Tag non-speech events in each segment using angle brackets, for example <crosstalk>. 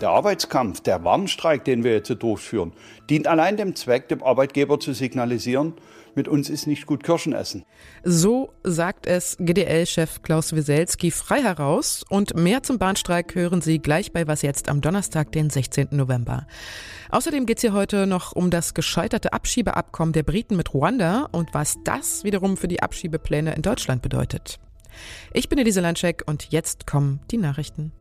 Der Arbeitskampf, der Warnstreik, den wir jetzt durchführen, dient allein dem Zweck, dem Arbeitgeber zu signalisieren, mit uns ist nicht gut Kirschen essen. So sagt es GDL-Chef Klaus Wieselski frei heraus. Und mehr zum Bahnstreik hören Sie gleich bei Was jetzt am Donnerstag, den 16. November. Außerdem geht es hier heute noch um das gescheiterte Abschiebeabkommen der Briten mit Ruanda und was das wiederum für die Abschiebepläne in Deutschland bedeutet. Ich bin Elise Landscheck und jetzt kommen die Nachrichten.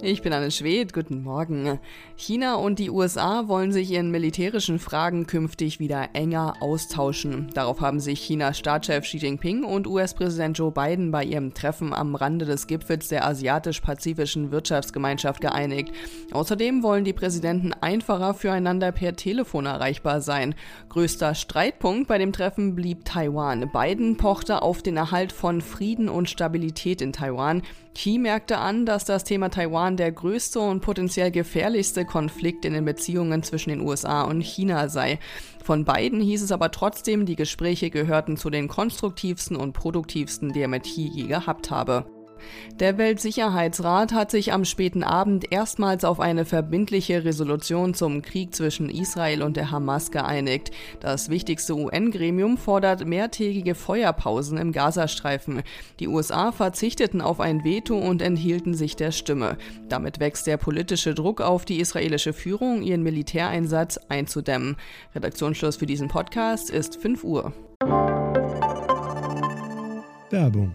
Ich bin Anne Schwed, guten Morgen. China und die USA wollen sich in militärischen Fragen künftig wieder enger austauschen. Darauf haben sich Chinas Staatschef Xi Jinping und US-Präsident Joe Biden bei ihrem Treffen am Rande des Gipfels der Asiatisch-Pazifischen Wirtschaftsgemeinschaft geeinigt. Außerdem wollen die Präsidenten einfacher füreinander per Telefon erreichbar sein. Größter Streitpunkt bei dem Treffen blieb Taiwan. Biden pochte auf den Erhalt von Frieden und Stabilität in Taiwan. Xi merkte an, dass das Thema Taiwan der größte und potenziell gefährlichste Konflikt in den Beziehungen zwischen den USA und China sei. Von beiden hieß es aber trotzdem, die Gespräche gehörten zu den konstruktivsten und produktivsten, die er mit Xi je gehabt habe. Der Weltsicherheitsrat hat sich am späten Abend erstmals auf eine verbindliche Resolution zum Krieg zwischen Israel und der Hamas geeinigt. Das wichtigste UN-Gremium fordert mehrtägige Feuerpausen im Gazastreifen. Die USA verzichteten auf ein Veto und enthielten sich der Stimme. Damit wächst der politische Druck auf die israelische Führung, ihren Militäreinsatz einzudämmen. Redaktionsschluss für diesen Podcast ist 5 Uhr. Werbung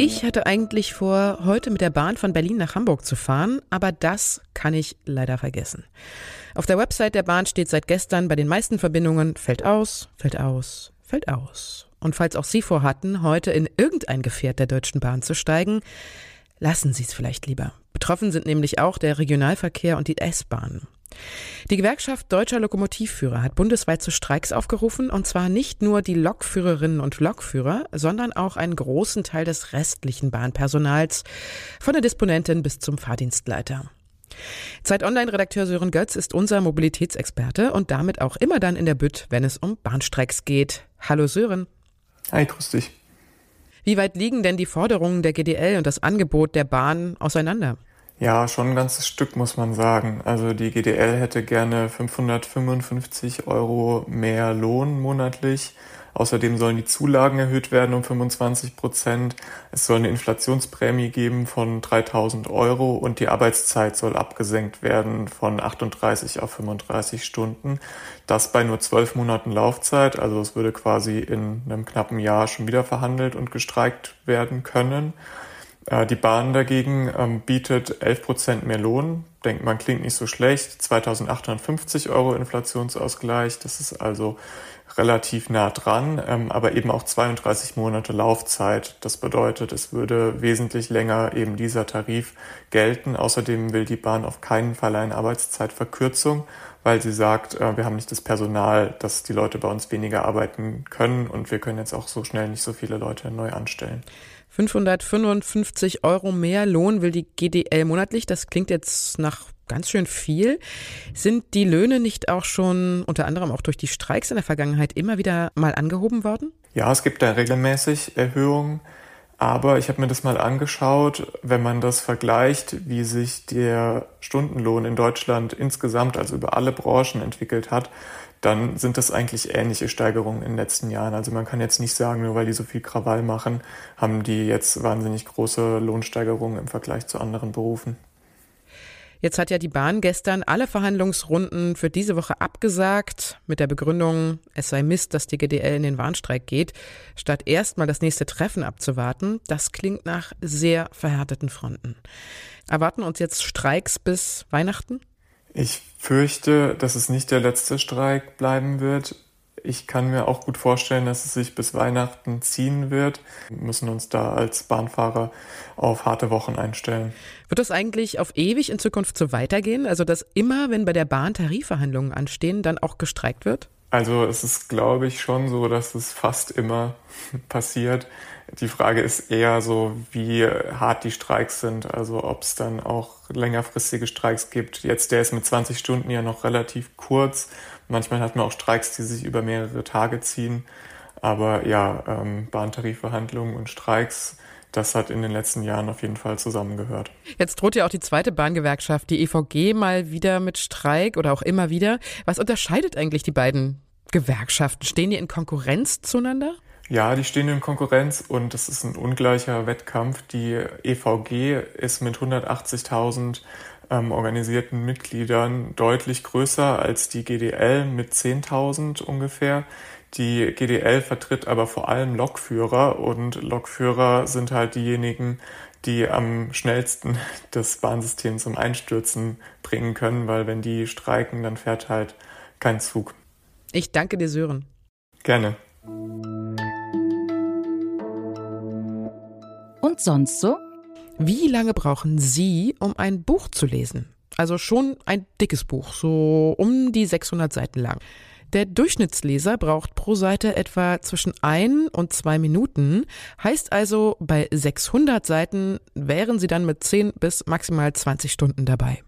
Ich hatte eigentlich vor, heute mit der Bahn von Berlin nach Hamburg zu fahren, aber das kann ich leider vergessen. Auf der Website der Bahn steht seit gestern bei den meisten Verbindungen fällt aus, fällt aus, fällt aus. Und falls auch Sie vorhatten, heute in irgendein Gefährt der Deutschen Bahn zu steigen, lassen Sie es vielleicht lieber. Betroffen sind nämlich auch der Regionalverkehr und die S-Bahn. Die Gewerkschaft Deutscher Lokomotivführer hat bundesweit zu Streiks aufgerufen, und zwar nicht nur die Lokführerinnen und Lokführer, sondern auch einen großen Teil des restlichen Bahnpersonals, von der Disponentin bis zum Fahrdienstleiter. Zeit Online-Redakteur Sören Götz ist unser Mobilitätsexperte und damit auch immer dann in der Bütt, wenn es um Bahnstreiks geht. Hallo Sören. Hi, grüß dich. Wie weit liegen denn die Forderungen der GDL und das Angebot der Bahn auseinander? Ja, schon ein ganzes Stück, muss man sagen. Also die GDL hätte gerne 555 Euro mehr Lohn monatlich. Außerdem sollen die Zulagen erhöht werden um 25 Prozent. Es soll eine Inflationsprämie geben von 3000 Euro und die Arbeitszeit soll abgesenkt werden von 38 auf 35 Stunden. Das bei nur zwölf Monaten Laufzeit. Also es würde quasi in einem knappen Jahr schon wieder verhandelt und gestreikt werden können. Äh, die Bahn dagegen ähm, bietet 11 Prozent mehr Lohn. Denkt man, klingt nicht so schlecht. 2850 Euro Inflationsausgleich. Das ist also relativ nah dran, ähm, aber eben auch 32 Monate Laufzeit. Das bedeutet, es würde wesentlich länger eben dieser Tarif gelten. Außerdem will die Bahn auf keinen Fall eine Arbeitszeitverkürzung, weil sie sagt, äh, wir haben nicht das Personal, dass die Leute bei uns weniger arbeiten können und wir können jetzt auch so schnell nicht so viele Leute neu anstellen. 555 Euro mehr Lohn will die GDL monatlich. Das klingt jetzt nach ganz schön viel. Sind die Löhne nicht auch schon unter anderem auch durch die Streiks in der Vergangenheit immer wieder mal angehoben worden? Ja, es gibt da regelmäßig Erhöhungen. Aber ich habe mir das mal angeschaut, wenn man das vergleicht, wie sich der Stundenlohn in Deutschland insgesamt, also über alle Branchen entwickelt hat, dann sind das eigentlich ähnliche Steigerungen in den letzten Jahren. Also man kann jetzt nicht sagen, nur weil die so viel Krawall machen, haben die jetzt wahnsinnig große Lohnsteigerungen im Vergleich zu anderen Berufen. Jetzt hat ja die Bahn gestern alle Verhandlungsrunden für diese Woche abgesagt, mit der Begründung, es sei Mist, dass die GDL in den Warnstreik geht, statt erstmal das nächste Treffen abzuwarten. Das klingt nach sehr verhärteten Fronten. Erwarten uns jetzt Streiks bis Weihnachten? Ich fürchte, dass es nicht der letzte Streik bleiben wird. Ich kann mir auch gut vorstellen, dass es sich bis Weihnachten ziehen wird. Wir müssen uns da als Bahnfahrer auf harte Wochen einstellen. Wird das eigentlich auf ewig in Zukunft so weitergehen? Also, dass immer, wenn bei der Bahn Tarifverhandlungen anstehen, dann auch gestreikt wird? Also es ist, glaube ich, schon so, dass es fast immer <laughs> passiert. Die Frage ist eher so, wie hart die Streiks sind, also ob es dann auch längerfristige Streiks gibt. Jetzt der ist mit 20 Stunden ja noch relativ kurz. Manchmal hat man auch Streiks, die sich über mehrere Tage ziehen. Aber ja, ähm, Bahntarifverhandlungen und Streiks, das hat in den letzten Jahren auf jeden Fall zusammengehört. Jetzt droht ja auch die zweite Bahngewerkschaft, die EVG, mal wieder mit Streik oder auch immer wieder. Was unterscheidet eigentlich die beiden Gewerkschaften? Stehen die in Konkurrenz zueinander? Ja, die stehen in Konkurrenz und es ist ein ungleicher Wettkampf. Die EVG ist mit 180.000 ähm, organisierten Mitgliedern deutlich größer als die GDL mit 10.000 ungefähr. Die GDL vertritt aber vor allem Lokführer und Lokführer sind halt diejenigen, die am schnellsten <laughs> das Bahnsystem zum Einstürzen bringen können, weil wenn die streiken, dann fährt halt kein Zug. Ich danke dir, Sören. Gerne. Und sonst so? Wie lange brauchen Sie, um ein Buch zu lesen? Also schon ein dickes Buch, so um die 600 Seiten lang. Der Durchschnittsleser braucht pro Seite etwa zwischen ein und zwei Minuten. Heißt also, bei 600 Seiten wären Sie dann mit 10 bis maximal 20 Stunden dabei.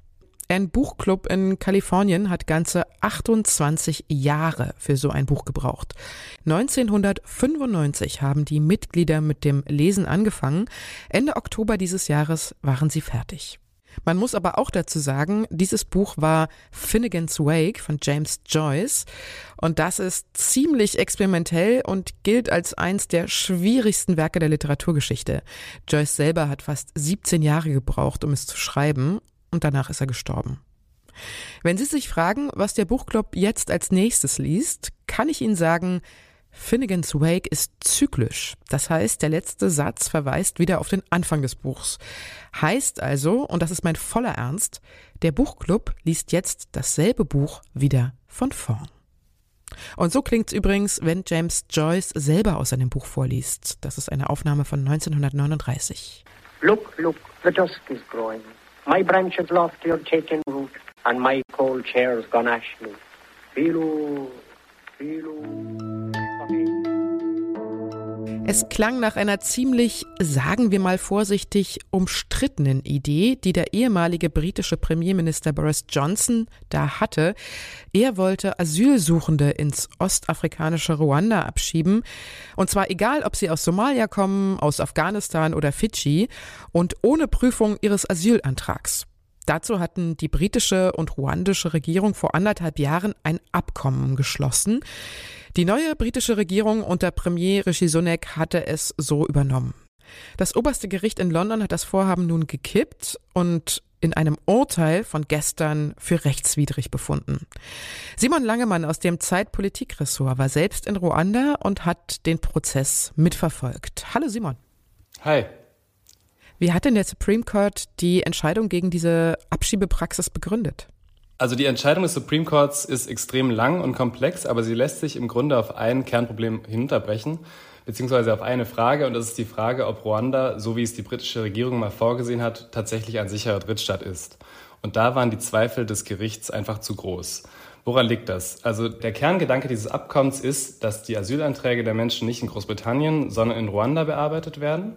Ein Buchclub in Kalifornien hat ganze 28 Jahre für so ein Buch gebraucht. 1995 haben die Mitglieder mit dem Lesen angefangen. Ende Oktober dieses Jahres waren sie fertig. Man muss aber auch dazu sagen, dieses Buch war Finnegan's Wake von James Joyce und das ist ziemlich experimentell und gilt als eins der schwierigsten Werke der Literaturgeschichte. Joyce selber hat fast 17 Jahre gebraucht, um es zu schreiben und danach ist er gestorben. Wenn Sie sich fragen, was der Buchclub jetzt als nächstes liest, kann ich Ihnen sagen, Finnegan's Wake ist zyklisch. Das heißt, der letzte Satz verweist wieder auf den Anfang des Buchs. Heißt also, und das ist mein voller Ernst, der Buchclub liest jetzt dasselbe Buch wieder von vorn. Und so klingt's übrigens, wenn James Joyce selber aus seinem Buch vorliest. Das ist eine Aufnahme von 1939. Look, look, the dusk is growing. My branches lofty are taking root, and my cold chair's gone ashly. Philo, Philo. Es klang nach einer ziemlich, sagen wir mal vorsichtig, umstrittenen Idee, die der ehemalige britische Premierminister Boris Johnson da hatte. Er wollte Asylsuchende ins ostafrikanische Ruanda abschieben. Und zwar egal, ob sie aus Somalia kommen, aus Afghanistan oder Fidschi und ohne Prüfung ihres Asylantrags. Dazu hatten die britische und ruandische Regierung vor anderthalb Jahren ein Abkommen geschlossen. Die neue britische Regierung unter Premier Rishi Sunak hatte es so übernommen. Das oberste Gericht in London hat das Vorhaben nun gekippt und in einem Urteil von gestern für rechtswidrig befunden. Simon Langemann aus dem Zeitpolitikressort war selbst in Ruanda und hat den Prozess mitverfolgt. Hallo Simon. Hi. Wie hat denn der Supreme Court die Entscheidung gegen diese Abschiebepraxis begründet? Also die Entscheidung des Supreme Courts ist extrem lang und komplex, aber sie lässt sich im Grunde auf ein Kernproblem hinunterbrechen, beziehungsweise auf eine Frage, und das ist die Frage, ob Ruanda, so wie es die britische Regierung mal vorgesehen hat, tatsächlich ein sicherer Drittstaat ist. Und da waren die Zweifel des Gerichts einfach zu groß. Woran liegt das? Also der Kerngedanke dieses Abkommens ist, dass die Asylanträge der Menschen nicht in Großbritannien, sondern in Ruanda bearbeitet werden.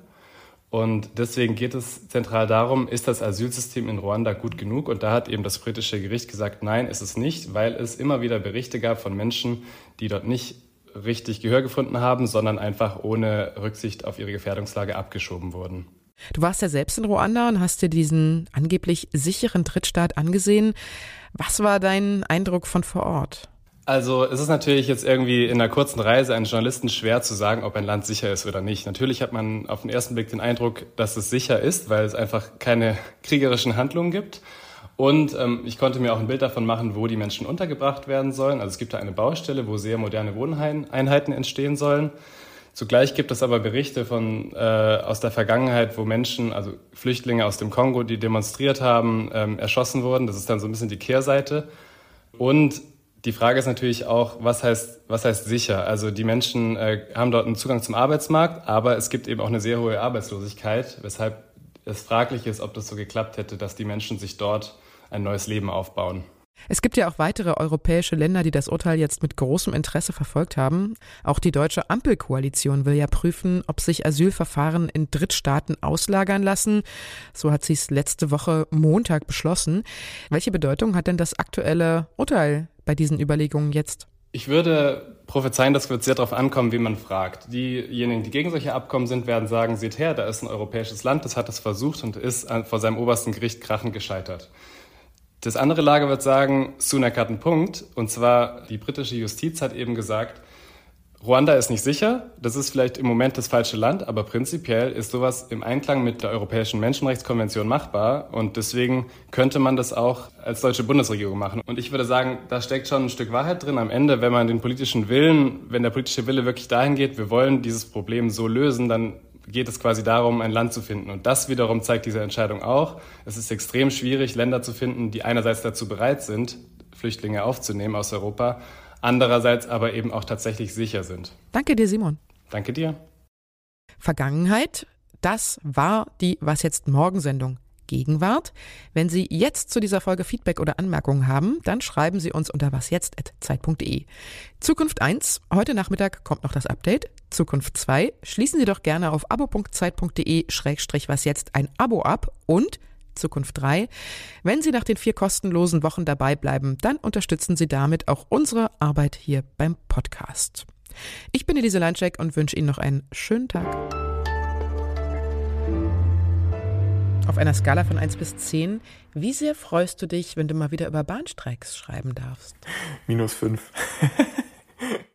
Und deswegen geht es zentral darum, ist das Asylsystem in Ruanda gut genug? Und da hat eben das britische Gericht gesagt, nein, ist es nicht, weil es immer wieder Berichte gab von Menschen, die dort nicht richtig Gehör gefunden haben, sondern einfach ohne Rücksicht auf ihre Gefährdungslage abgeschoben wurden. Du warst ja selbst in Ruanda und hast dir diesen angeblich sicheren Drittstaat angesehen. Was war dein Eindruck von vor Ort? Also es ist natürlich jetzt irgendwie in einer kurzen Reise eines Journalisten schwer zu sagen, ob ein Land sicher ist oder nicht. Natürlich hat man auf den ersten Blick den Eindruck, dass es sicher ist, weil es einfach keine <laughs> kriegerischen Handlungen gibt. Und ähm, ich konnte mir auch ein Bild davon machen, wo die Menschen untergebracht werden sollen. Also es gibt da eine Baustelle, wo sehr moderne Wohneinheiten entstehen sollen. Zugleich gibt es aber Berichte von, äh, aus der Vergangenheit, wo Menschen, also Flüchtlinge aus dem Kongo, die demonstriert haben, ähm, erschossen wurden. Das ist dann so ein bisschen die Kehrseite. Und Die Frage ist natürlich auch, was heißt, was heißt sicher? Also die Menschen äh, haben dort einen Zugang zum Arbeitsmarkt, aber es gibt eben auch eine sehr hohe Arbeitslosigkeit, weshalb es fraglich ist, ob das so geklappt hätte, dass die Menschen sich dort ein neues Leben aufbauen. Es gibt ja auch weitere europäische Länder, die das Urteil jetzt mit großem Interesse verfolgt haben. Auch die deutsche Ampelkoalition will ja prüfen, ob sich Asylverfahren in Drittstaaten auslagern lassen. So hat sie es letzte Woche Montag beschlossen. Welche Bedeutung hat denn das aktuelle Urteil bei diesen Überlegungen jetzt? Ich würde prophezeien, das wird sehr darauf ankommen, wie man fragt. Diejenigen, die gegen solche Abkommen sind, werden sagen, seht her, da ist ein europäisches Land, das hat es versucht und ist vor seinem obersten Gericht krachend gescheitert. Das andere Lager wird sagen, Sunak hat einen Punkt. Und zwar, die britische Justiz hat eben gesagt, Ruanda ist nicht sicher. Das ist vielleicht im Moment das falsche Land, aber prinzipiell ist sowas im Einklang mit der Europäischen Menschenrechtskonvention machbar. Und deswegen könnte man das auch als deutsche Bundesregierung machen. Und ich würde sagen, da steckt schon ein Stück Wahrheit drin. Am Ende, wenn man den politischen Willen, wenn der politische Wille wirklich dahin geht, wir wollen dieses Problem so lösen, dann geht es quasi darum, ein Land zu finden. Und das wiederum zeigt diese Entscheidung auch. Es ist extrem schwierig, Länder zu finden, die einerseits dazu bereit sind, Flüchtlinge aufzunehmen aus Europa, andererseits aber eben auch tatsächlich sicher sind. Danke dir, Simon. Danke dir. Vergangenheit, das war die Was jetzt Morgen-Sendung. Gegenwart. Wenn Sie jetzt zu dieser Folge Feedback oder Anmerkungen haben, dann schreiben Sie uns unter wasjetzt.zeit.de. Zukunft 1, heute Nachmittag kommt noch das Update. Zukunft 2, schließen Sie doch gerne auf abo.zeit.de-was jetzt ein Abo ab und Zukunft 3. Wenn Sie nach den vier kostenlosen Wochen dabei bleiben, dann unterstützen Sie damit auch unsere Arbeit hier beim Podcast. Ich bin Elise Leinschek und wünsche Ihnen noch einen schönen Tag. Auf einer Skala von 1 bis 10, wie sehr freust du dich, wenn du mal wieder über Bahnstreiks schreiben darfst? Minus 5. <laughs>